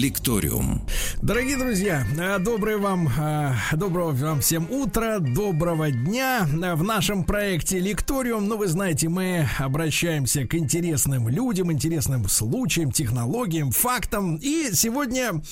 Лекториум. Дорогие друзья, э, доброе вам, э, доброго вам всем утра, доброго дня. В нашем проекте Лекториум, ну вы знаете, мы обращаемся к интересным людям, интересным случаям, технологиям, фактам. И сегодня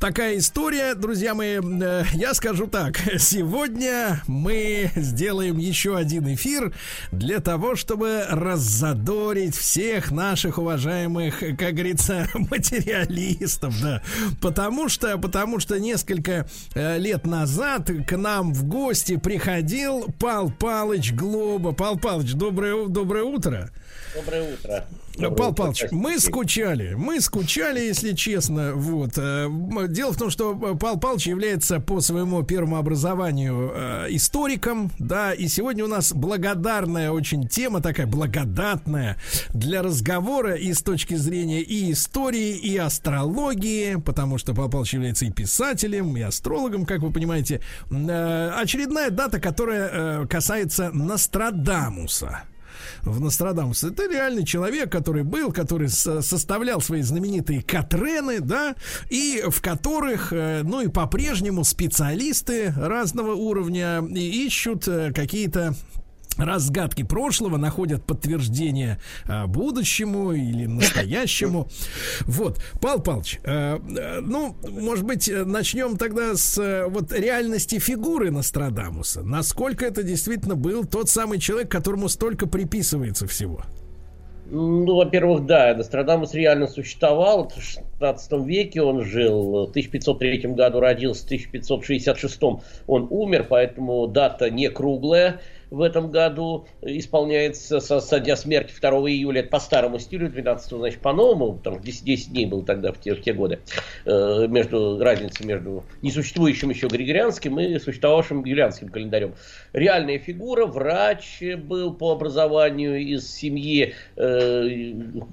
такая история, друзья мои, э, я скажу так, сегодня мы сделаем еще один эфир для того, чтобы раззадорить всех наших уважаемых, как говорится, материалистов, да. Потому что, потому что несколько э, лет назад к нам в гости приходил Пал Палыч Глоба. Пал Палыч, доброе, доброе утро. Доброе утро. Пал Палыч, мы скучали, мы скучали, если честно, вот. Э, дело в том, что Пал Палыч является по своему первому образованию э, историком, да, и сегодня у нас благодарная очень тема, такая благодатная для разговора и с точки зрения и истории, и астрологии, потому что Пал Палыч является и писателем, и астрологом, как вы понимаете. Э, очередная дата, которая касается Нострадамуса в Нострадамус. Это реальный человек, который был, который составлял свои знаменитые Катрены, да, и в которых, э, ну и по-прежнему специалисты разного уровня ищут э, какие-то разгадки прошлого находят подтверждение а, будущему или настоящему. Вот, Пал Палыч, а, ну, может быть, начнем тогда с а, вот реальности фигуры Нострадамуса. Насколько это действительно был тот самый человек, которому столько приписывается всего? Ну, во-первых, да, Нострадамус реально существовал. В 16 веке он жил, в 1503 году родился, в 1566 он умер, поэтому дата не круглая в этом году исполняется со, со дня смерти 2 июля, по старому стилю, 12 значит, по-новому, что 10, 10 дней было тогда в те, в те годы, э, между, разница между несуществующим еще григорианским и существовавшим юлианским календарем. Реальная фигура, врач был по образованию из семьи э,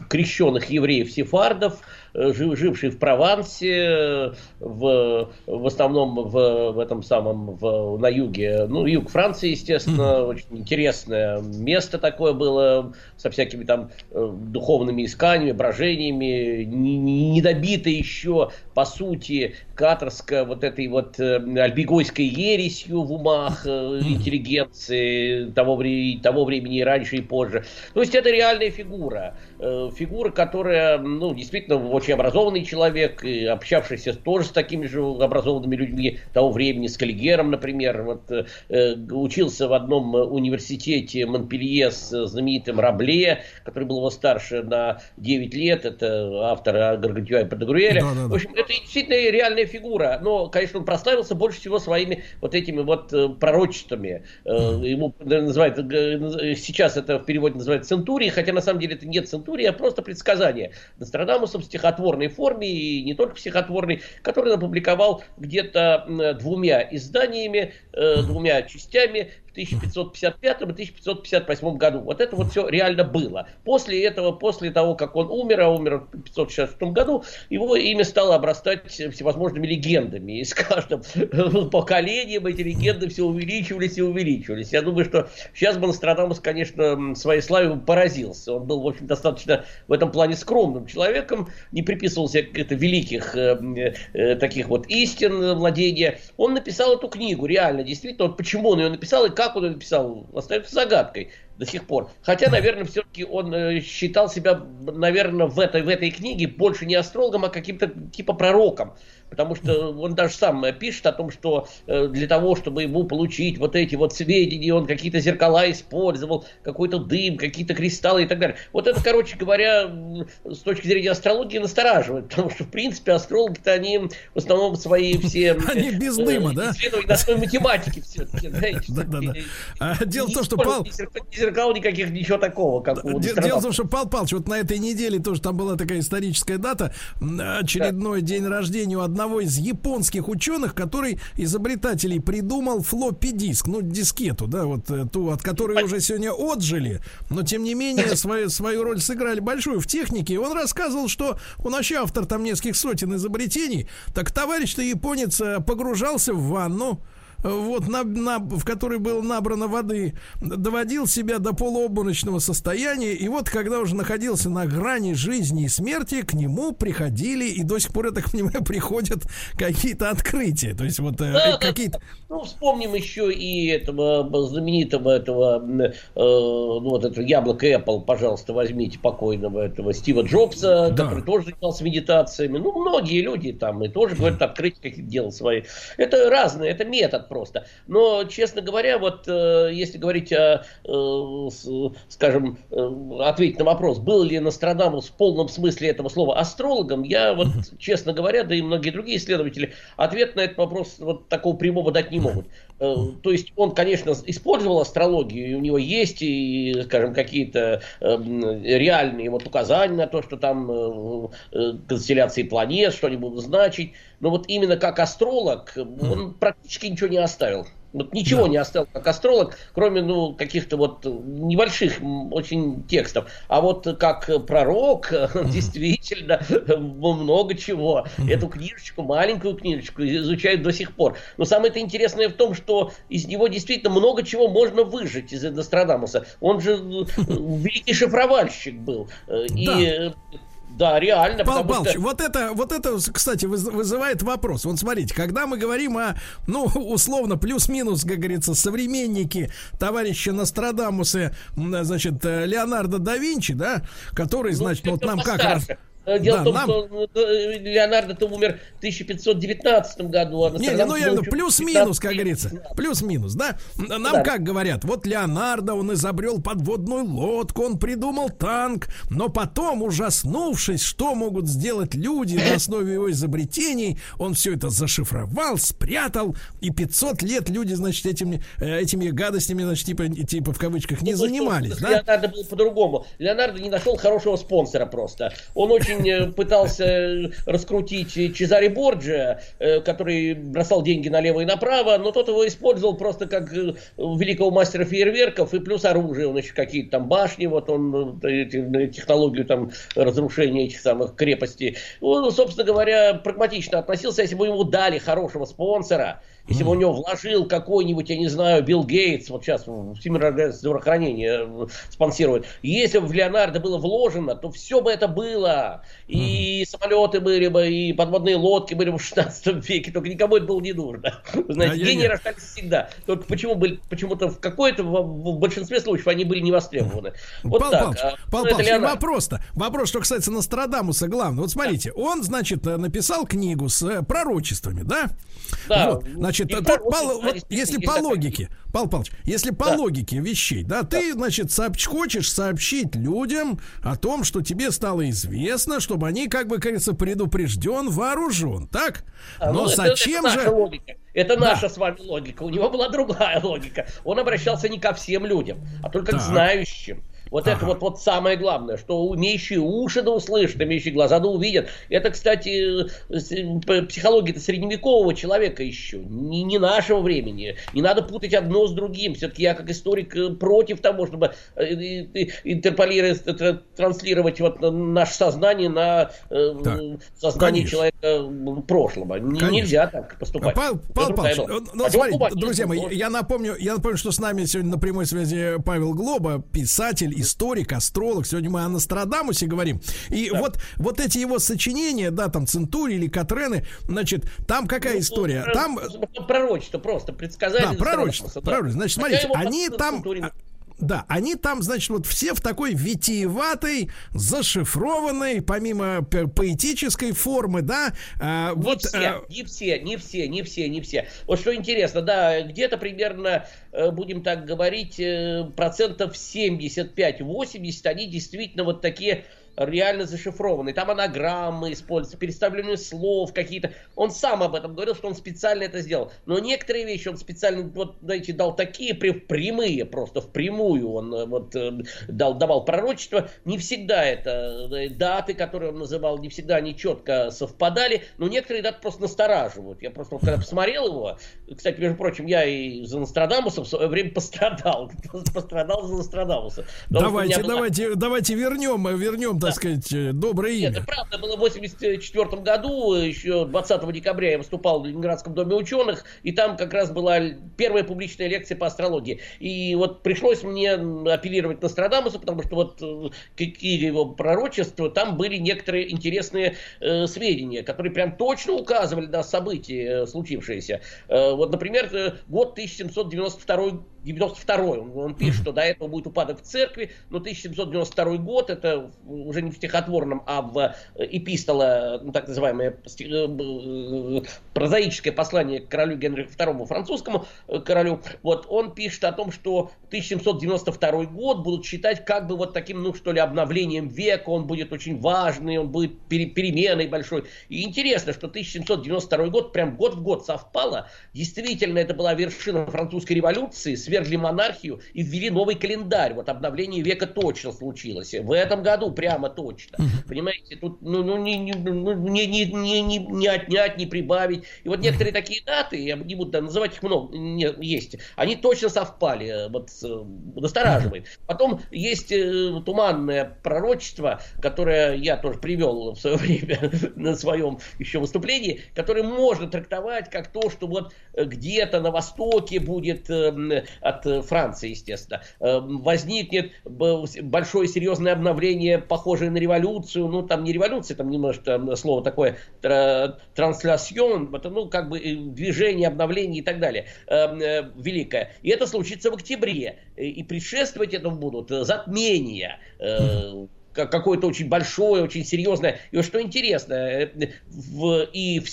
крещенных евреев-сефардов, жив, живший в Провансе, э, в, в основном в, в этом самом в, на юге, ну, юг Франции, естественно, очень интересное место такое было, со всякими там э, духовными исканиями, брожениями, не, не добито еще, по сути, каторска вот этой вот э, альбегойской ересью в умах э, интеллигенции того, вре- того времени и раньше, и позже. То есть это реальная фигура. Э, фигура, которая, ну, действительно, очень образованный человек, и общавшийся тоже с такими же образованными людьми того времени, с Каллигером, например, вот, э, учился в одном университете Монпелье с знаменитым Рабле, который был его старше на 9 лет, это автор Гаргантюа и Патагруэля. Да, да, да. В общем, это действительно реальная фигура, но, конечно, он прославился больше всего своими вот этими вот э, пророчествами. Э, ему называют, э, сейчас это в переводе называют центурии, хотя на самом деле это не центурия, а просто предсказание. Нострадамусом в стихотворной форме, и не только стихотворной, который он опубликовал где-то двумя изданиями, двумя частями в 1555 и 1558 году. Вот это вот все реально было. После этого, после того, как он умер, а умер в 1566 году, его имя стало обрастать всевозможными легендами. И с каждым поколением эти легенды все увеличивались и увеличивались. Я думаю, что сейчас бы Нострадамус, конечно, своей славе поразился. Он был, в общем, достаточно в этом плане скромным человеком, не приписывался каких-то великих э, э, таких вот истин владения. Он написал эту книгу, реально, действительно, вот почему он ее написал и как он это написал, остается загадкой до сих пор. Хотя, наверное, все-таки он э, считал себя, наверное, в этой, в этой книге больше не астрологом, а каким-то типа пророком. Потому что он даже сам пишет о том, что э, для того, чтобы ему получить вот эти вот сведения, он какие-то зеркала использовал, какой-то дым, какие-то кристаллы и так далее. Вот это, короче говоря, с точки зрения астрологии настораживает, потому что, в принципе, астрологи-то они в основном свои все... Они без дыма, да? На основе математики все-таки. А дело в том, что Пал... зеркал никаких, ничего такого. Как у Дело в том, что, Пал Палыч, вот на этой неделе тоже там была такая историческая дата, очередной день рождения у одного из японских ученых, который изобретателей придумал флоппи-диск, ну, дискету, да, вот э, ту, от которой уже сегодня отжили, но, тем не менее, свою, свою роль сыграли большую в технике. Он рассказывал, что он вообще автор там нескольких сотен изобретений, так товарищ-то японец э, погружался в ванну, вот, на, на, в которой было набрано воды, доводил себя до полуобморочного состояния, и вот когда уже находился на грани жизни и смерти, к нему приходили, и до сих пор, я так понимаю, приходят какие-то открытия, то есть вот э, да, какие-то... Ну, вспомним еще и этого знаменитого этого, э, ну, вот этого яблоко Apple, пожалуйста, возьмите покойного этого Стива Джобса, да. который тоже занимался медитациями, ну, многие люди там и тоже говорят, открыть какие-то дела свои. Это разные, это метод просто. Но, честно говоря, вот э, если говорить о, э, скажем, э, ответить на вопрос, был ли Нострадамус в полном смысле этого слова астрологом, я вот, честно говоря, да и многие другие исследователи, ответ на этот вопрос вот такого прямого дать не могут. То есть он, конечно, использовал астрологию, и у него есть, и, скажем, какие-то реальные вот указания на то, что там констелляции планет что-нибудь значить, но вот именно как астролог он практически ничего не оставил. Вот ничего да. не оставил как астролог, кроме ну, каких-то вот небольших очень текстов. А вот как пророк действительно много чего. Эту книжечку, маленькую книжечку изучают до сих пор. Но самое это интересное в том, что из него действительно много чего можно выжить из Нострадамуса. Он же великий шифровальщик был. И да, реально. Пал Палыч, что... вот это, вот это, кстати, вызывает вопрос. Вот смотрите, когда мы говорим о, ну, условно, плюс-минус, как говорится, современники товарища Нострадамуса, значит, э, Леонардо да Винчи, да, который, ну, значит, вот нам постарше. как дело да, в том, нам... что э, Леонардо-то умер в 1519 году. А не, не, ну я ну, плюс-минус, как говорится. Плюс-минус, да? Нам да. как говорят, вот Леонардо, он изобрел подводную лодку, он придумал танк, но потом, ужаснувшись, что могут сделать люди на основе его изобретений, он все это зашифровал, спрятал, и 500 лет люди, значит, этими, э, этими гадостями, значит, типа, типа в кавычках, не ну, занимались, что, да? Леонардо был по-другому. Леонардо не нашел хорошего спонсора просто. Он очень очень э, пытался раскрутить Чезаре Борджа, э, который бросал деньги налево и направо, но тот его использовал просто как э, великого мастера фейерверков и плюс оружие, он еще какие-то там башни, вот он технологию там разрушения этих самых крепостей. Он, собственно говоря, прагматично относился, если бы ему дали хорошего спонсора, если бы у него вложил какой-нибудь, я не знаю, Билл Гейтс, вот сейчас Всемирное организация здравоохранения э, спонсирует, если бы в Леонардо было вложено, то все бы это было. И mm-hmm. самолеты были бы, и подводные лодки были бы в 16 веке, только никому это было не нужно. Знаете, а гении рождались всегда. Только почему были, почему-то в какой-то, в, в большинстве случаев они были не востребованы. Вот Пал так. Палыч, а, Пал Палыч, вопрос-то, вопрос, что касается Нострадамуса, главное. Вот смотрите, он, значит, написал книгу с э, пророчествами, да? Да. Вот, значит, тут, по, вот, если по логике, Павел Павлович, если по да. логике вещей, да, да. ты, значит, сообщ, хочешь сообщить людям о том, что тебе стало известно, чтобы они, как бы, кажется, предупрежден, вооружен, так? А, Но ну, зачем это, это же... Логика. Это да. наша с вами логика. У него была другая логика. Он обращался не ко всем людям, а только так. к знающим. Вот ага. это вот, вот самое главное, что умеющие уши да услышат, имеющие глаза да увидят. Это, кстати, психология средневекового человека еще, не, не нашего времени. Не надо путать одно с другим. Все-таки я как историк э, против того, чтобы э, интерполировать, транслировать вот наше сознание на э, так, сознание конечно. человека прошлого. Конечно. Нельзя так поступать. Павел, Павел Павлович, ну, смотрите, друзья мои, я напомню, я напомню, что с нами сегодня на прямой связи Павел Глоба, писатель, историк, астролог. Сегодня мы о Нострадамусе говорим. И да. вот, вот эти его сочинения, да, там Центури или Катрены, значит, там какая ну, история? Про, там... Пророчество просто, предсказание. Да, пророчество, да. пророчество. Значит, смотрите, они там... Да, они там, значит, вот все в такой витиеватой, зашифрованной, помимо поэтической формы, да. А, не вот, все, а... не все, не все, не все, не все. Вот что интересно, да, где-то примерно, э, будем так говорить, э, процентов 75-80, они действительно вот такие реально зашифрованный. Там анаграммы используются, переставление слов какие-то. Он сам об этом говорил, что он специально это сделал. Но некоторые вещи он специально, вот, знаете, дал такие прямые, просто впрямую он вот дал, давал пророчество. Не всегда это даты, которые он называл, не всегда они четко совпадали, но некоторые даты просто настораживают. Я просто, когда посмотрел его, кстати, между прочим, я и за Нострадамуса в свое время пострадал. Пострадал за Нострадамуса. Давайте, давайте, давайте вернем, вернем, да. так сказать, доброе имя. Это правда, было в 84 году, еще 20 декабря я выступал в Ленинградском доме ученых, и там как раз была первая публичная лекция по астрологии. И вот пришлось мне апеллировать Нострадамусу, потому что вот э, какие его пророчества, там были некоторые интересные э, сведения, которые прям точно указывали на события, э, случившиеся. Э, вот, например, э, год 1792 92 он, он пишет, что до этого будет упадок в церкви, но 1792 год, это уже не в стихотворном, а в э, эпистола, ну, так называемое э, э, прозаическое послание к королю Генриху II, французскому королю, вот он пишет о том, что 1792 год будут считать как бы вот таким, ну что ли, обновлением века, он будет очень важный, он будет переменой большой. И интересно, что 1792 год прям год в год совпало, действительно это была вершина французской революции, свергли монархию и ввели новый календарь. Вот обновление века точно случилось. В этом году прямо точно. Понимаете, тут ну, ну, не, не, ну, не, не, не, не, не отнять, не прибавить. И вот некоторые такие даты, я не буду да, называть их много, не, есть, они точно совпали. Э, вот э, настораживает. Потом есть э, туманное пророчество, которое я тоже привел в свое время на своем еще выступлении, которое можно трактовать как то, что вот где-то на востоке будет от э, Франции, естественно. Э, возникнет большое серьезное обновление, похожее на революцию. Ну, там не революция, там немножко слово такое трансляцион, это, ну, как бы э, движение, обновление и так далее, великое. И это случится в октябре. И предшествовать этому будут затмения какое-то очень большое, очень серьезное. И вот что интересно, э, в, и в,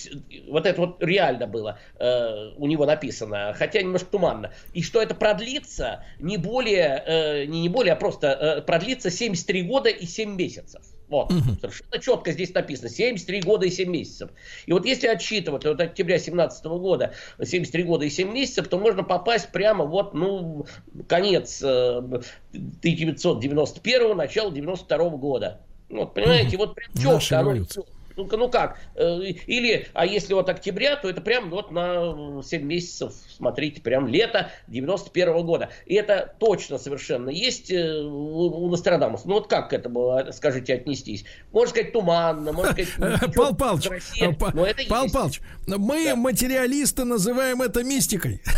вот это вот реально было э, у него написано, хотя немножко туманно. И что это продлится не более, э, не, не более, а просто э, продлится 73 года и 7 месяцев. Вот, угу. совершенно четко здесь написано. 73 года и 7 месяцев. И вот если отсчитывать от октября 17 года 73 года и 7 месяцев, то можно попасть прямо вот, ну, конец 1991 начало 92 года. Вот, понимаете, угу. вот прям четко оно ну, ну как? Э, или, а если от октября, то это прям вот на 7 месяцев, смотрите, прям лето 91 -го года. И это точно совершенно есть э, у Нострадамуса. Ну вот как к этому, а, скажите, отнестись? Можно сказать, туманно, можно сказать... Пал Палыч, Пал Палыч, мы, материалисты, называем это мистикой.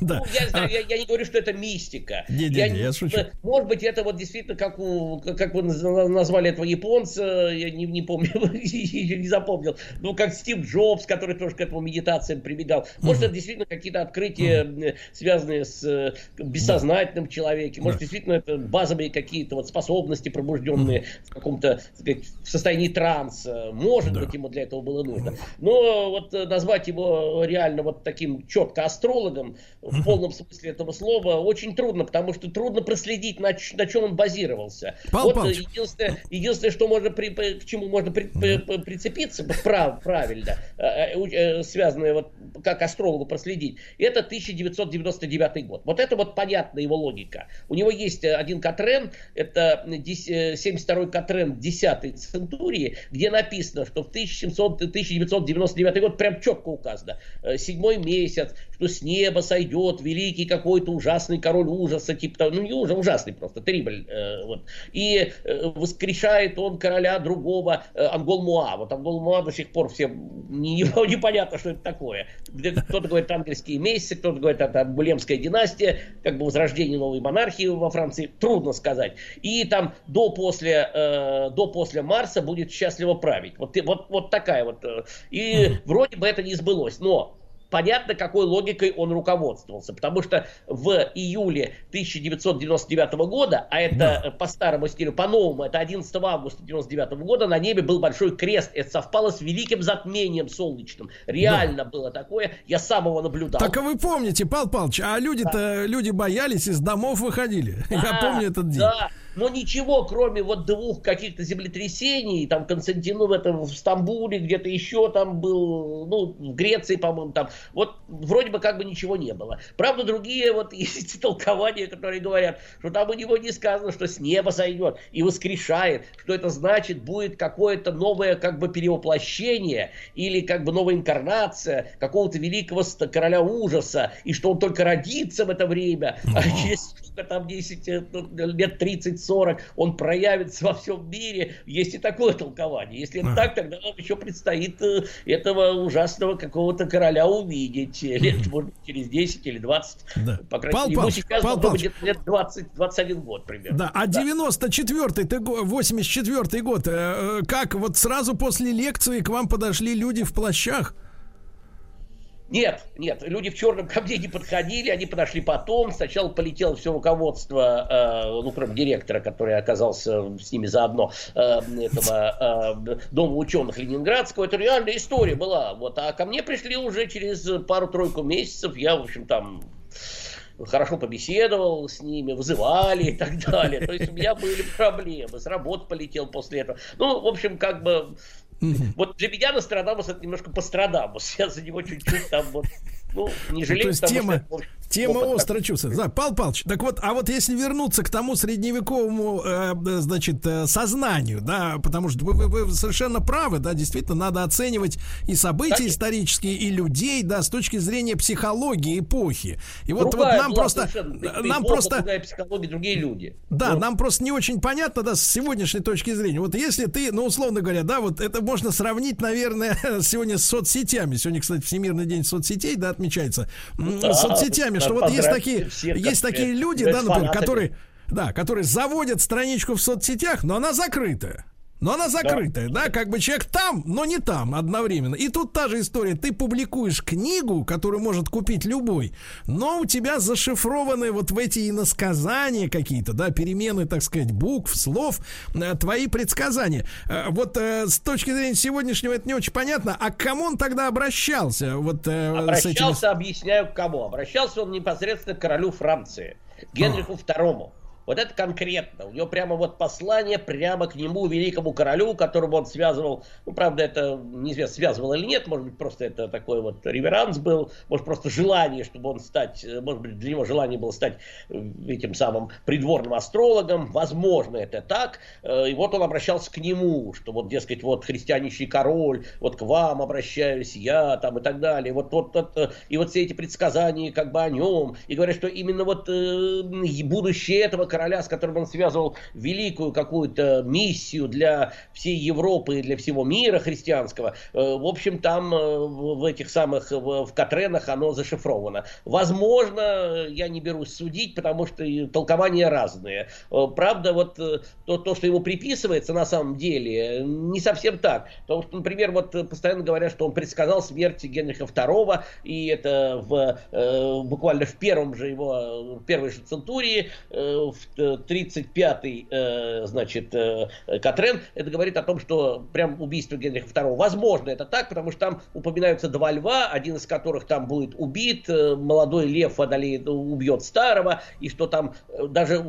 Ну, я не говорю, что это мистика. Не-не-не, я шучу. Может быть, это вот действительно, как вы назвали этого японца, я не помню, не запомнил. Ну, как Стив Джобс, который тоже к этому медитациям прибегал. Может, это действительно какие-то открытия, связанные с э, бессознательным человеком. Может, действительно, это базовые какие-то вот способности, пробужденные в каком-то в состоянии транса. Может быть, ему для этого было нужно. Но вот э, назвать его реально вот таким четко астрологом в полном смысле этого слова очень трудно, потому что трудно проследить, на, на чем он базировался. Павел вот единственное, единственное, что можно при, к чему можно при, прицепиться прав, правильно, э, э, э, связанное вот как астрологу проследить, это 1999 год. Вот это вот понятна его логика. У него есть один Катрен, это 72-й Катрен 10 Центурии, где написано, что в 1700, 1999 год прям четко указано, седьмой месяц, что с неба сойдет великий какой-то ужасный король ужаса, типа, ну не ужас, ужасный просто, Трибль, вот. И воскрешает он короля другого, Ангол Муа. Вот Ангол Муа до сих пор всем не, непонятно, что это такое. Кто-то говорит ангельские месяцы, кто-то говорит это Булемская династия, как бы возрождение новой монархии во Франции. Трудно сказать. И там до после, э, до после Марса будет счастливо править. Вот, вот, вот такая вот. Э, и вроде бы это не сбылось. Но понятно, какой логикой он руководствовался. Потому что в июле 1999 года, а это да. по старому стилю, по-новому, это 11 августа 1999 года, на небе был большой крест. Это совпало с великим затмением солнечным. Реально да. было такое. Я сам его наблюдал. Так а вы помните, Пал Палыч, а люди-то, да. люди боялись, из домов выходили. Да, Я помню этот день. Да. Но ничего, кроме вот двух каких-то землетрясений, там Константину в этом в Стамбуле, где-то еще там был, ну, в Греции, по-моему, там, вот вроде бы как бы ничего не было. Правда, другие вот есть толкования, которые говорят, что там у него не сказано, что с неба сойдет и воскрешает, что это значит будет какое-то новое как бы перевоплощение или как бы новая инкарнация какого-то великого короля ужаса, и что он только родится в это время, а через там 10, э, ну, лет 30-40 он проявится во всем мире. Есть и такое толкование. Если это так, тогда нам еще предстоит э, этого ужасного какого-то короля увидеть лет, может, через 10 или 20. Да. По крайней Пал ему сейчас Пал будет лет 20, 21 год примерно. Да, а да. 94-й, 84-й год, э, как вот сразу после лекции к вам подошли люди в плащах? Нет, нет, люди в черном ко мне не подходили, они подошли потом. Сначала полетело все руководство, э, ну, кроме директора, который оказался с ними заодно, э, этого э, Дома ученых Ленинградского. Это реальная история была. Вот, а ко мне пришли уже через пару-тройку месяцев. Я, в общем, там хорошо побеседовал с ними, вызывали и так далее. То есть у меня были проблемы, с работы полетел после этого. Ну, в общем, как бы вот для меня Нострадамус это немножко Пострадамус. Я за него чуть-чуть там вот ну, не жалею, То есть тема, что, тема остро чувствуется. Да, Пал Палыч, так вот, а вот если вернуться к тому средневековому, э, значит, э, сознанию, да, потому что вы, вы, вы совершенно правы, да, действительно, надо оценивать и события так исторические, и людей, да, с точки зрения психологии эпохи. И вот, вот нам просто... Нам просто... психология, другие люди. Да, вот. нам просто не очень понятно, да, с сегодняшней точки зрения. Вот если ты, ну, условно говоря, да, вот это можно сравнить, наверное, сегодня с соцсетями. Сегодня, кстати, Всемирный день соцсетей, да, отмечается да, соцсетями, что вот есть такие, есть такие люди, да, например, которые, да, которые заводят страничку в соцсетях, но она закрытая. Но она закрытая, да. да, как бы человек там, но не там одновременно. И тут та же история. Ты публикуешь книгу, которую может купить любой, но у тебя зашифрованы вот в эти иносказания какие-то, да, перемены, так сказать, букв, слов, э, твои предсказания. Э, вот э, с точки зрения сегодняшнего это не очень понятно. А к кому он тогда обращался? Вот, обращался, с этим... объясняю, к кому. Обращался он непосредственно к королю Франции, Генриху II. Вот это конкретно. У него прямо вот послание прямо к нему, великому королю, которому он связывал. Ну, правда, это неизвестно, связывал или нет. Может быть, просто это такой вот реверанс был. Может, просто желание, чтобы он стать, может быть, для него желание было стать э, этим самым придворным астрологом. Возможно, это так. Э, и вот он обращался к нему, что вот, дескать, вот христианищий король, вот к вам обращаюсь я, там и так далее. Вот, вот, вот, э, и вот все эти предсказания как бы о нем. И говорят, что именно вот будущее этого короля короля, с которым он связывал великую какую-то миссию для всей Европы и для всего мира христианского. Э, в общем, там э, в этих самых, в Катренах оно зашифровано. Возможно, я не берусь судить, потому что толкования разные. Э, правда, вот то, то, что ему приписывается на самом деле, не совсем так. Потому что, например, вот постоянно говорят, что он предсказал смерть Генриха II, и это в, буквально в первом же его, первой же центурии, в 35-й, э, значит, э, Катрен, это говорит о том, что прям убийство Генриха II, возможно, это так, потому что там упоминаются два льва, один из которых там будет убит, э, молодой лев одолеет, убьет старого, и что там даже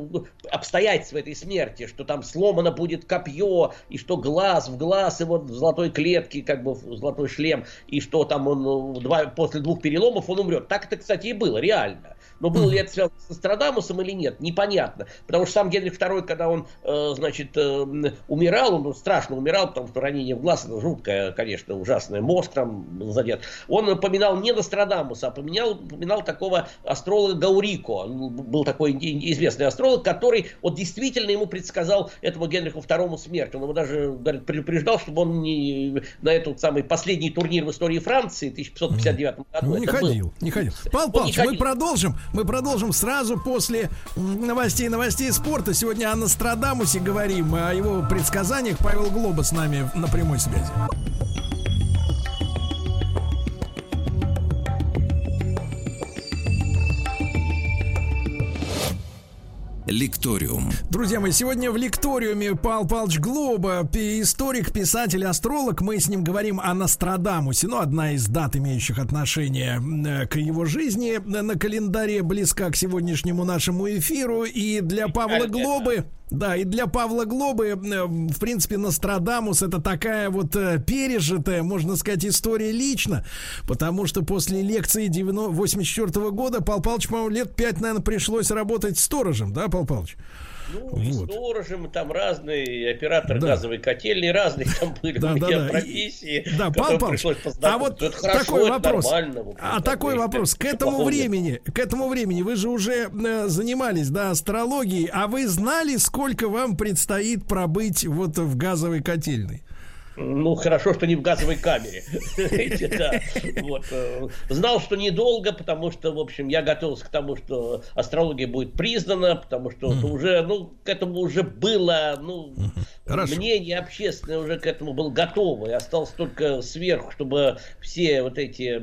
обстоятельства этой смерти, что там сломано будет копье, и что глаз в глаз, вот в золотой клетке, как бы в золотой шлем, и что там он два, после двух переломов он умрет. Так это, кстати, и было, реально. Но было ли это связано с Нострадамусом или нет, непонятно. Потому что сам Генрих II, когда он, э, значит, э, умирал, он страшно умирал, потому что ранение в глаз, это жуткое, конечно, ужасное, мозг там задет. Он поминал не Нострадамуса, а поминал, поминал такого астролога Гаурико. Был такой известный астролог, который вот действительно ему предсказал этому Генриху II смерть. Он ему даже говорит, предупреждал, чтобы он не на этот самый последний турнир в истории Франции 1559 году. Ну, не ходил, был. не ходил. Павел Павлович, мы продолжим. Мы продолжим сразу после новостей новостей спорта. Сегодня о Нострадамусе говорим, о его предсказаниях. Павел Глоба с нами на прямой связи. Лекториум. Друзья мои, сегодня в лекториуме Пал Палч Глоба, историк, писатель, астролог. Мы с ним говорим о Нострадамусе. Ну, одна из дат, имеющих отношение э, к его жизни на календаре, близка к сегодняшнему нашему эфиру. И для Павла Глобы Да, и для Павла Глобы, э, в принципе, Нострадамус это такая вот э, пережитая, можно сказать, история лично, потому что после лекции 84 года Пал Палыч, по-моему, лет пять, наверное, пришлось работать сторожем, да, Пал Палыч? Ну, вот. и сторожем, там разные операторы да. газовой котельни, разные там были да, да, да. профессии. Да, Павел Павлович, а вот это хорошо, такой вопрос. Нормально, а такой вопрос. К этому времени, к этому времени вы же уже э, занимались, да, астрологией, а вы знали, сколько вам предстоит пробыть вот в газовой котельной? Ну, хорошо, что не в газовой камере. Э, знал, что недолго, потому что, в общем, я готовился к тому, что астрология будет признана, потому что уже, ну, к этому уже было, ну, мнение общественное уже к этому было готово. И осталось только сверху, чтобы все вот эти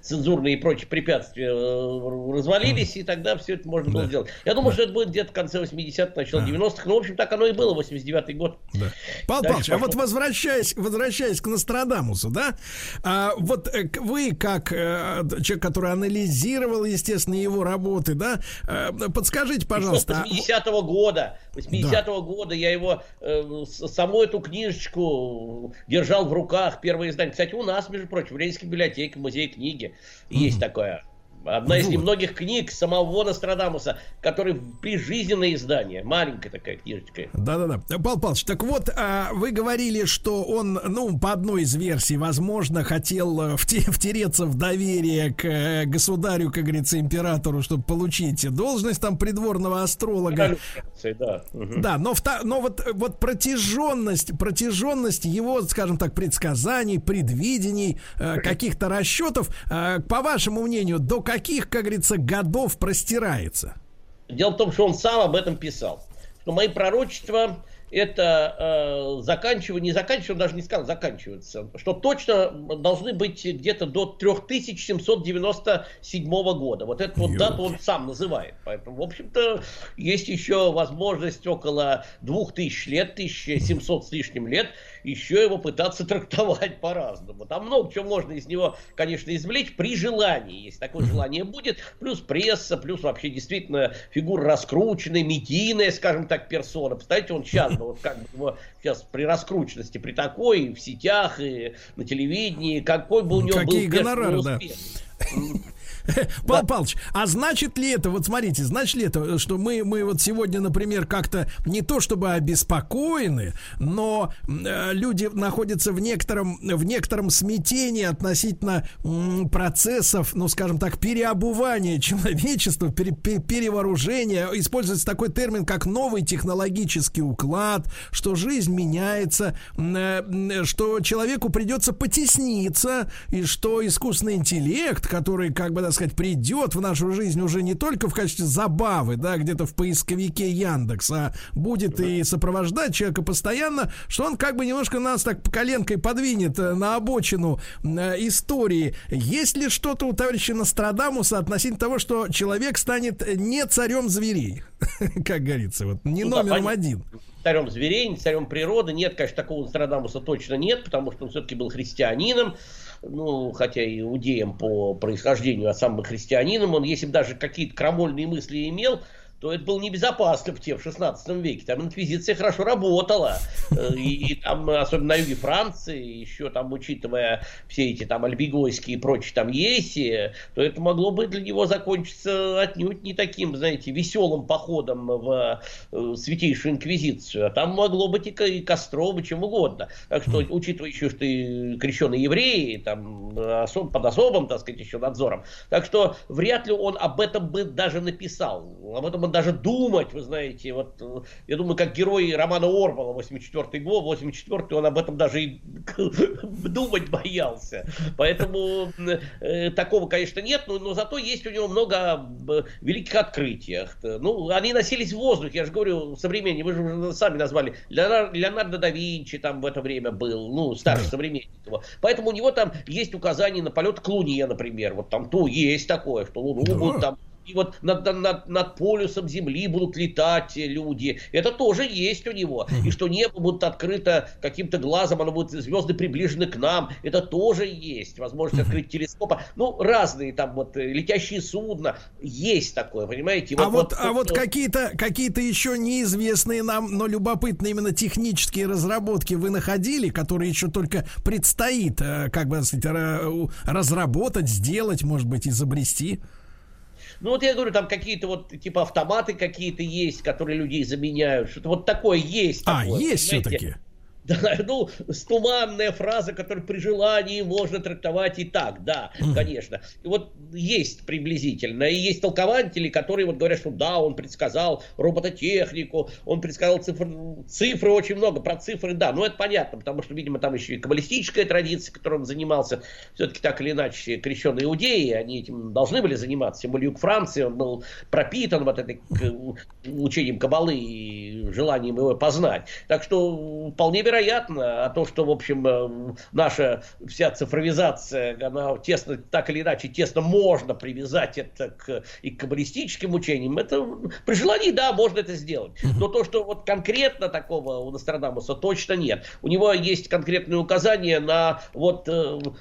цензурные и прочие препятствия э, развалились, и тогда все это можно было сделать. Я думаю, что это будет где-то в конце 80-х, начало 90-х. Ну, в общем, так оно и было, 89-й год. Павел Павлович, а вот возвращаясь возвращаясь, возвращаясь к Нострадамусу, да, а, вот э, вы, как э, человек, который анализировал, естественно, его работы, да, э, подскажите, пожалуйста. 80-го а года, 80-го да. года я его, э, саму эту книжечку держал в руках, первое издание. Кстати, у нас, между прочим, в Ленинской библиотеке, музей книги, mm-hmm. есть такое Одна из немногих книг самого Нострадамуса, который прижизненное издание. Маленькая такая книжечка. Да-да-да. Павел Павлович, так вот, а, вы говорили, что он, ну, по одной из версий, возможно, хотел э, втереться в доверие к э, государю, как говорится, императору, чтобы получить должность там придворного астролога. Да, да но, но вот, вот протяженность, протяженность его, скажем так, предсказаний, предвидений, э, каких-то расчетов, по вашему мнению, до каких, как говорится, годов простирается? Дело в том, что он сам об этом писал. Что мои пророчества это э, заканчивание, не заканчивается, он даже не сказал заканчивается, что точно должны быть где-то до 3797 года. Вот эту вот дату он сам называет. Поэтому, в общем-то, есть еще возможность около 2000 лет, 1700 с лишним лет, еще его пытаться трактовать по-разному. Там много чего можно из него, конечно, извлечь при желании, если такое желание будет. Плюс пресса, плюс вообще действительно фигура раскрученная, медийная, скажем так, персона. Представляете, он сейчас, ну, вот как бы его сейчас при раскрученности, при такой, в сетях и на телевидении, какой бы у него Какие был гонорары, да. Павел Павлович, а значит ли это, вот смотрите, значит ли это, что мы, мы вот сегодня, например, как-то не то чтобы обеспокоены, но э, люди находятся в некотором, в некотором смятении относительно м, процессов, ну, скажем так, переобувания человечества, пере, пере, перевооружения. Используется такой термин, как новый технологический уклад, что жизнь меняется, э, что человеку придется потесниться, и что искусственный интеллект, который, как бы, так сказать, придет в нашу жизнь уже не только в качестве забавы, да, где-то в поисковике Яндекс, а будет и сопровождать человека постоянно, что он как бы немножко нас так коленкой подвинет э, на обочину э, истории. Есть ли что-то у товарища Нострадамуса относительно того, что человек станет не царем зверей, как говорится, вот не ну, номером да, один? Царем зверей, не царем природы. Нет, конечно, такого Нострадамуса точно нет, потому что он все-таки был христианином ну, хотя и иудеем по происхождению, а сам бы христианином, он, если бы даже какие-то крамольные мысли имел, то это было небезопасно в те в 16 веке. Там инквизиция хорошо работала. Э, и, и там, особенно на юге Франции, еще там, учитывая все эти там альбигойские и прочие там еси, то это могло бы для него закончиться отнюдь не таким, знаете, веселым походом в э, Святейшую Инквизицию. А там могло быть и, и костром, и чем угодно. Так что, учитывая еще, что ты крещеный еврей, там, особ, под особым, так сказать, еще надзором. Так что вряд ли он об этом бы даже написал. Об этом он даже думать, вы знаете, вот я думаю, как герой романа Орвала 84 год, 84 он об этом даже и думать боялся. Поэтому э, такого, конечно, нет, но, но зато есть у него много э, великих открытий. Ну, они носились в воздухе, я же говорю, современнее, вы же сами назвали, Леонардо, Леонардо да Винчи там в это время был, ну, старший современник его. Поэтому у него там есть указания на полет к Луне, например, вот там то есть такое, что Луну будут там и вот над, над, над полюсом Земли будут летать люди. Это тоже есть у него. И что небо будет открыто каким-то глазом, оно будет, звезды приближены к нам. Это тоже есть. Возможность открыть телескопа. Ну, разные там вот э, летящие судна. Есть такое, понимаете? Вот, а вот, вот, а вот какие-то какие еще неизвестные нам, но любопытные именно технические разработки вы находили, которые еще только предстоит, э, как бы сказать, разработать, сделать, может быть, изобрести? Ну вот я говорю, там какие-то вот типа автоматы какие-то есть, которые людей заменяют. Что-то вот такое есть. А, такое, есть все-таки. Да, ну, туманная фраза, которую при желании можно трактовать и так, да, конечно. И вот есть приблизительно, и есть толкователи, которые вот говорят, что да, он предсказал робототехнику, он предсказал цифры, цифры очень много, про цифры, да, ну это понятно, потому что, видимо, там еще и каббалистическая традиция, которой он занимался, все-таки так или иначе крещенные иудеи, они этим должны были заниматься, тем более юг Франции, он был пропитан вот этой учением кабалы и желанием его познать. Так что вполне вероятно, вероятно, а то, что, в общем, э, наша вся цифровизация, она тесно, так или иначе, тесно можно привязать это к, и к каббалистическим учениям, это при желании, да, можно это сделать. Но то, что вот конкретно такого у Нострадамуса точно нет. У него есть конкретные указания на вот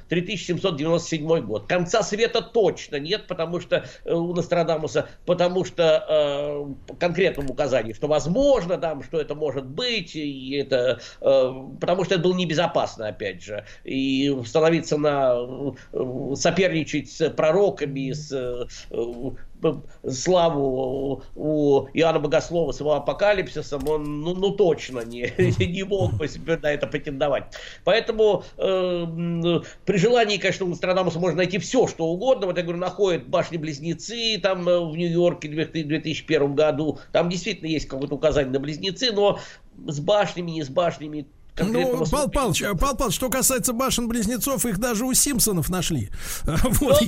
3797 э, год. Конца света точно нет, потому что э, у Нострадамуса, потому что э, конкретном указании, что возможно там, что это может быть, и это э, потому что это было небезопасно, опять же. И становиться на... соперничать с пророками, с э, славу у Иоанна Богослова с его апокалипсисом, он ну, ну точно не, не мог бы себе на это претендовать. Поэтому э, при желании, конечно, у Нострадамуса можно найти все, что угодно. Вот я говорю, находят башни-близнецы там э, в Нью-Йорке в 2001 году. Там действительно есть какое-то указание на близнецы, но с башнями, не с башнями, ну, Пал Палыч, Пал Палыч, что касается башен-близнецов, их даже у Симпсонов нашли. Вот,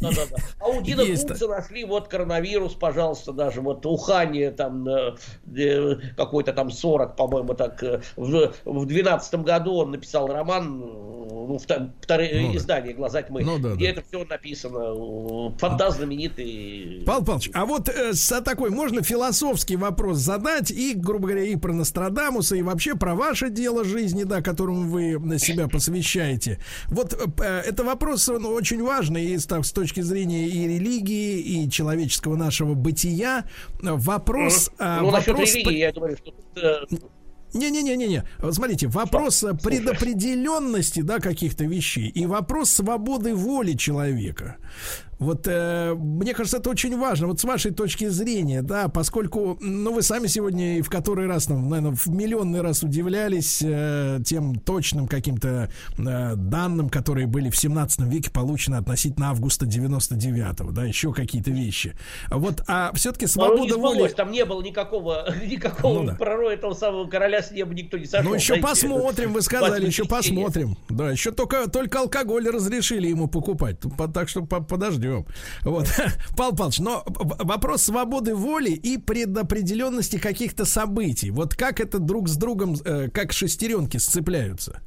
да, да, да. А у Дина Кунца нашли вот коронавирус, пожалуйста, даже вот ухание там э, какой-то там 40, по-моему, так. Э, в, в 12 году он написал роман, ну, второе ну, издание «Глаза тьмы», ну, да, где да. это все написано. Фантаз знаменитый. Пал Палыч, а вот э, такой можно философский вопрос задать и, грубо говоря, и про Нострадамуса, и вообще про ваше дело жизни, да, которому вы на себя посвящаете. Вот э, это вопрос он очень важный и так, с точки зрения и религии, и человеческого нашего бытия. Вопрос... Mm-hmm. Ну, вопрос насчет религии, я думаю, что э, не-не-не-не-не. Смотрите, вопрос Что? предопределенности, да, каких-то вещей и вопрос свободы воли человека. Вот э, мне кажется, это очень важно. Вот с вашей точки зрения, да, поскольку, ну, вы сами сегодня и в который раз, ну, наверное, в миллионный раз удивлялись э, тем точным каким-то э, данным, которые были в 17 веке получены относительно августа 99-го, да, еще какие-то вещи. Вот, а все-таки свобода воли... Сбылось, там не было никакого, никакого ну, да. пророка этого самого короля с неба никто не сошел. Ну, еще посмотрим, вы сказали, еще посмотрим. Да, еще только, только алкоголь разрешили ему покупать. Так что подождем живем. Вот. Павел Павлович, но вопрос свободы воли и предопределенности каких-то событий. Вот как это друг с другом, э, как шестеренки сцепляются?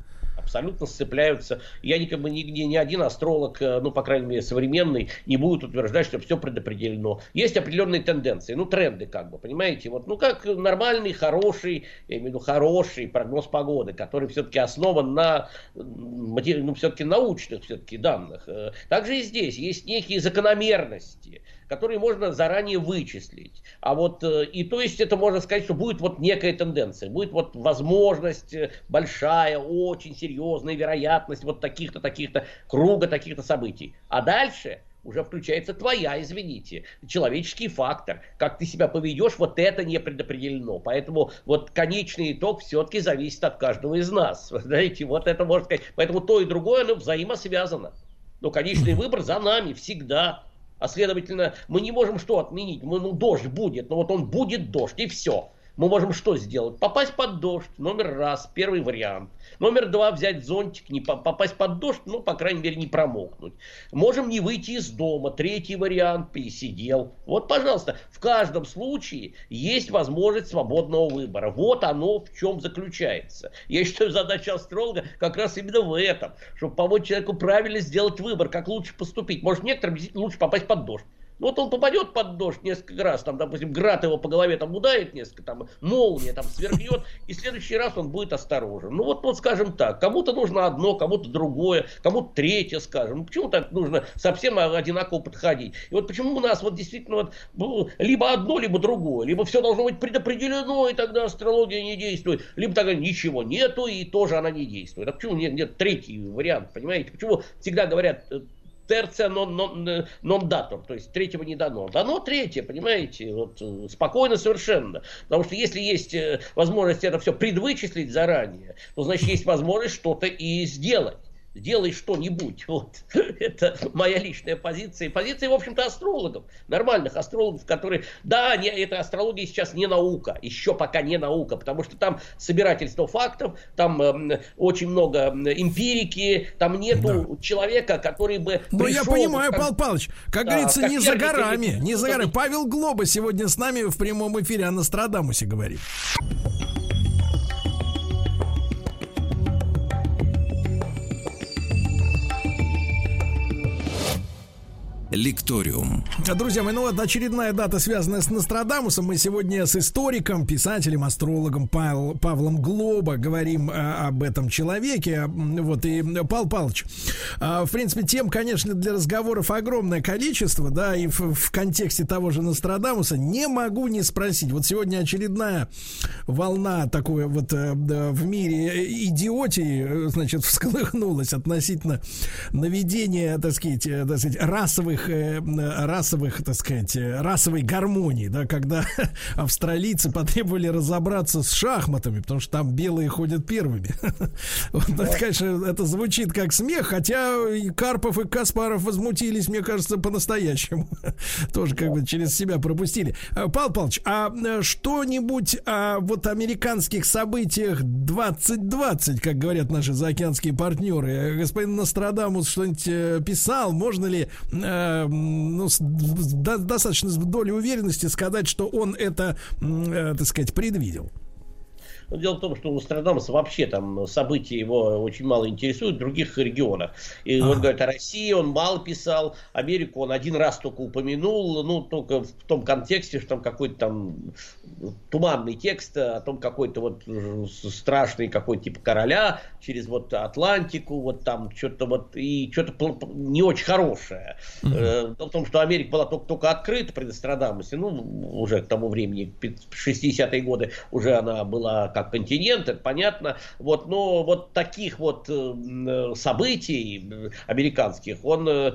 Абсолютно сцепляются. Я никому нигде ни один астролог, э, ну, по крайней мере, современный, не будет утверждать, что все предопределено. Есть определенные тенденции, ну, тренды, как бы, понимаете? Вот, ну, как нормальный, хороший, я имею в виду хороший прогноз погоды, который все-таки основан на, ну, все-таки научных все-таки данных. Э, также и здесь есть некие закономерности, которые можно заранее вычислить. А вот э, и то есть это можно сказать, что будет вот некая тенденция, будет вот возможность э, большая, очень серьезная вероятность вот таких-то, таких-то круга, таких-то событий. А дальше уже включается твоя, извините, человеческий фактор. Как ты себя поведешь, вот это не предопределено. Поэтому вот конечный итог все-таки зависит от каждого из нас. Знаете, вот это можно сказать. Поэтому то и другое, оно взаимосвязано. Но конечный выбор за нами всегда. А следовательно, мы не можем что отменить? Мы, ну, дождь будет, но вот он будет дождь, и все мы можем что сделать? Попасть под дождь, номер раз, первый вариант. Номер два, взять зонтик, не попасть под дождь, ну, по крайней мере, не промокнуть. Можем не выйти из дома, третий вариант, пересидел. Вот, пожалуйста, в каждом случае есть возможность свободного выбора. Вот оно в чем заключается. Я считаю, задача астролога как раз именно в этом, чтобы помочь человеку правильно сделать выбор, как лучше поступить. Может, некоторым лучше попасть под дождь. Вот он попадет под дождь несколько раз, там, допустим, град его по голове там ударит несколько, там, молния там сверкнет, и в следующий раз он будет осторожен. Ну, вот, вот скажем так, кому-то нужно одно, кому-то другое, кому-то третье, скажем. Ну, почему так нужно совсем одинаково подходить? И вот почему у нас вот действительно вот, ну, либо одно, либо другое, либо все должно быть предопределено, и тогда астрология не действует, либо тогда ничего нету, и тоже она не действует. А почему нет, нет третий вариант, понимаете? Почему всегда говорят э, терция нон, нон датор, то есть третьего не дано. Дано третье, понимаете, вот, э, спокойно совершенно. Потому что если есть э, возможность это все предвычислить заранее, то значит есть возможность что-то и сделать сделай что-нибудь. Вот. Это моя личная позиция. Позиция, в общем-то, астрологов. Нормальных астрологов, которые... Да, не, это астрология сейчас не наука. Еще пока не наука. Потому что там собирательство фактов, там э, очень много эмпирики, там нету да. человека, который бы Ну, я понимаю, как... Павел Павлович, как да, говорится, как не за горами. Не за горами. Павел Глоба сегодня с нами в прямом эфире о Нострадамусе говорит. Лекториум. Друзья мои, ну вот очередная дата, связанная с Нострадамусом. Мы сегодня с историком, писателем, астрологом Павел, Павлом Глоба говорим а, об этом человеке. Вот, и Павел Павлович, а, в принципе, тем, конечно, для разговоров огромное количество, да, и в, в контексте того же Нострадамуса не могу не спросить. Вот сегодня очередная волна такой вот а, в мире идиотии, значит, всколыхнулась относительно наведения, так сказать, так сказать расовых расовых, э, расовых, так сказать, э, расовой гармонии, да, когда австралийцы потребовали разобраться с шахматами, потому что там белые ходят первыми. Вот, это, конечно, это звучит как смех, хотя и Карпов, и Каспаров возмутились, мне кажется, по-настоящему. Тоже как бы через себя пропустили. Э, Павел Павлович, а что-нибудь о вот американских событиях 2020, как говорят наши заокеанские партнеры, господин Нострадамус что-нибудь писал, можно ли ну, с, до, достаточно с долей уверенности сказать, что он это, э, так сказать, предвидел. Но дело в том, что у Нострадамуса вообще там события его очень мало интересуют в других регионах. И а. он говорит о России, он мало писал, Америку он один раз только упомянул, ну, только в том контексте, что там какой-то там туманный текст о том, какой-то вот страшный какой типа короля через вот Атлантику, вот там что-то вот, и что-то не очень хорошее. Mm-hmm. Дело в том, что Америка была только, только открыта при Нострадамусе, ну, уже к тому времени, 60-е годы, уже она была как континент, это понятно. Вот, но вот таких вот э, событий американских он э,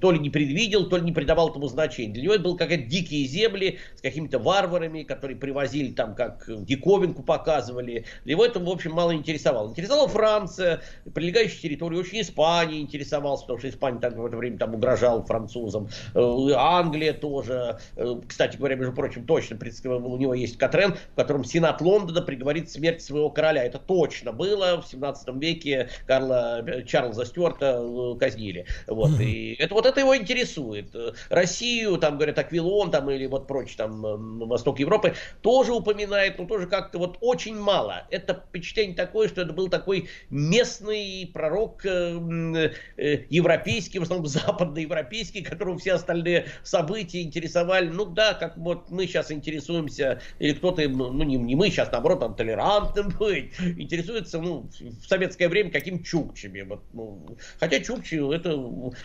то ли не предвидел, то ли не придавал этому значения. Для него это были какие-то дикие земли с какими-то варварами, которые привозили там, как диковинку показывали. Его это, в общем, мало интересовало. Интересовала Франция, прилегающая территория, очень Испания интересовалась, потому что Испания так в это время там угрожала французам. Э, Англия тоже. Кстати говоря, между прочим, точно у него есть Катрен, в котором Сенат Лондона приговорил говорит смерть своего короля. Это точно было в 17 веке Карла Чарльза Стюарта э, казнили. Вот. И это, вот это его интересует. Россию, там, говорят, Аквилон, там, или вот прочь, там, э, Восток Европы, тоже упоминает, но тоже как-то вот очень мало. Это впечатление такое, что это был такой местный пророк э, э, европейский, в основном западноевропейский, которого все остальные события интересовали. Ну да, как вот мы сейчас интересуемся, или кто-то, ну не, не мы сейчас, наоборот, там толерантным быть, интересуется, ну, в советское время каким чукчами. Вот, ну, хотя чукчи это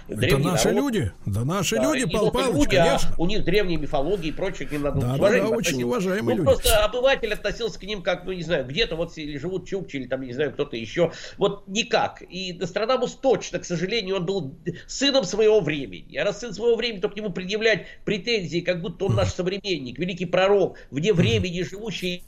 Это наши народ. люди, да наши да, люди, Павел Павлович, люди, а у них древние мифологии и прочее, к ним надо да, да, да, очень уважаемые ну, люди. Просто обыватель относился к ним как, ну, не знаю, где-то вот или живут чукчи, или там, не знаю, кто-то еще. Вот никак. И Нострадамус точно, к сожалению, он был сыном своего времени. А раз сын своего времени, то к нему предъявлять претензии, как будто он наш современник, великий пророк, вне времени живущий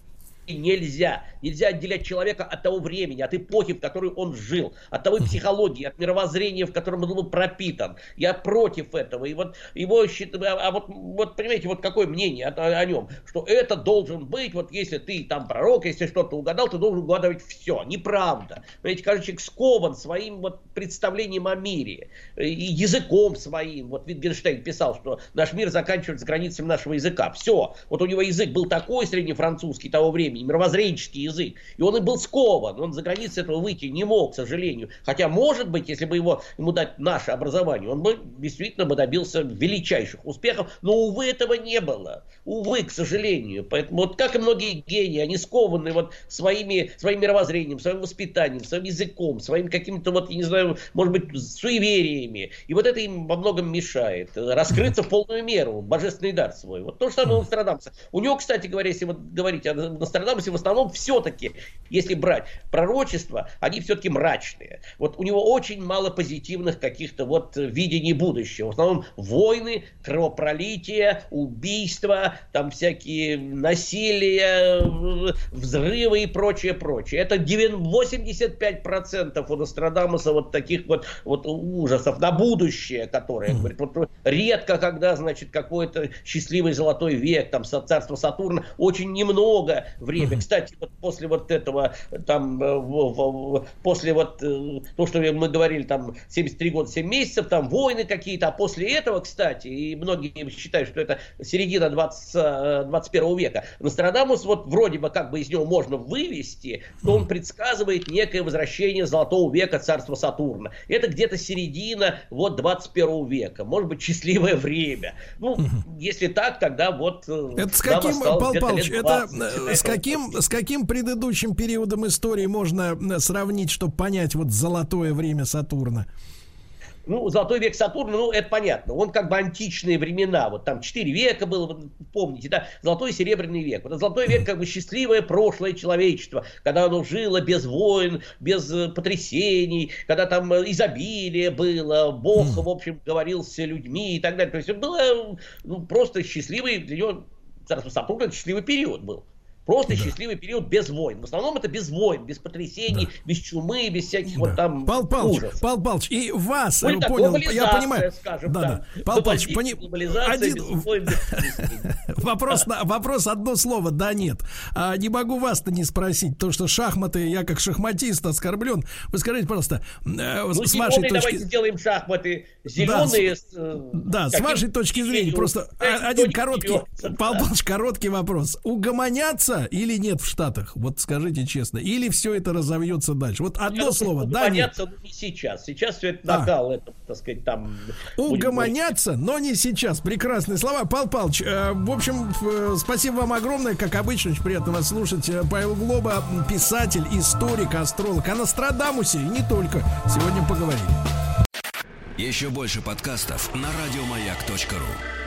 нельзя. Нельзя отделять человека от того времени, от эпохи, в которой он жил, от того психологии, от мировоззрения, в котором он был пропитан. Я против этого. И вот его считаю, а вот, вот понимаете, вот какое мнение о, о нем, что это должен быть, вот если ты там пророк, если что-то угадал, ты должен угадывать все. Неправда. Понимаете, каждый человек скован своим вот представлением о мире и языком своим. Вот Витгенштейн писал, что наш мир заканчивается границами нашего языка. Все. Вот у него язык был такой среднефранцузский того времени, времени, мировоззренческий язык. И он и был скован, он за границу этого выйти не мог, к сожалению. Хотя, может быть, если бы его, ему дать наше образование, он бы действительно бы добился величайших успехов, но, увы, этого не было. Увы, к сожалению. Поэтому, вот как и многие гении, они скованы вот своими, своим мировоззрением, своим воспитанием, своим языком, своим каким-то вот, я не знаю, может быть, суевериями. И вот это им во многом мешает раскрыться в полную меру, божественный дар свой. Вот то же самое у Нострадамуса. У него, кстати говоря, если вот говорить о Нострадамусе, в основном все-таки, если брать пророчества, они все-таки мрачные. Вот у него очень мало позитивных каких-то вот видений будущего. В основном войны, кровопролитие, убийства, там всякие насилия, взрывы и прочее, прочее. Это 85% у Нострадамуса вот таких вот, вот ужасов на будущее, которые, говорит, вот редко, когда, значит, какой-то счастливый золотой век, там, царство Сатурна, очень немного времени. Кстати, вот после вот этого, там, э, после вот, э, то, что мы говорили, там, 73 года, 7 месяцев, там, войны какие-то, а после этого, кстати, и многие считают, что это середина 20, 21 э, века, Нострадамус, вот, вроде бы, как бы из него можно вывести, что он предсказывает некое возвращение золотого века царства Сатурна. Это где-то середина, вот, 21 века. Может быть, счастливое время. Ну, если так, тогда вот... Э, это с каким, Павел Павлович, это э, с каким, с каким предыдущим периодом истории можно э, сравнить, чтобы понять вот золотое время Сатурна? Ну, золотой век Сатурна, ну, это понятно. Он как бы античные времена. Вот там 4 века было, помните, да? Золотой и серебряный век. Вот золотой век как бы счастливое прошлое человечества, когда оно жило без войн, без э, потрясений, когда там э, изобилие было, Бог, в общем, говорил с людьми и так далее. То есть было ну, просто счастливый для него царство Сатурна, счастливый период был. Просто да. счастливый период без войн. В основном это без войн, без потрясений, да. без чумы, без всяких да. вот там Пал Палыч, ужасов. Пал Палыч, и вас, ну, понял, я понимаю. Скажем, да, да. да. Пал Палыч, пони... один... вопрос, на... вопрос одно слово, да, нет. А, не могу вас-то не спросить, то, что шахматы, я как шахматист оскорблен. Вы скажите, пожалуйста, э, ну, с вашей точки... давайте сделаем шахматы зеленые. Да, с, э, да, с вашей точки зрения, просто один короткий, Пал Палыч, короткий вопрос. Угомонятся или нет в Штатах? Вот скажите честно. Или все это разовьется дальше? Вот одно Я слово, да, нет? но не сейчас. Сейчас все это накал, а. это, так сказать, там... Угомонятся, но не сейчас. Прекрасные слова. Пал Палыч, э, в общем, э, спасибо вам огромное. Как обычно, очень приятно вас слушать. Э, Павел Глоба, писатель, историк, астролог. О Нострадамусе и не только. Сегодня поговорили. Еще больше подкастов на радиомаяк.ру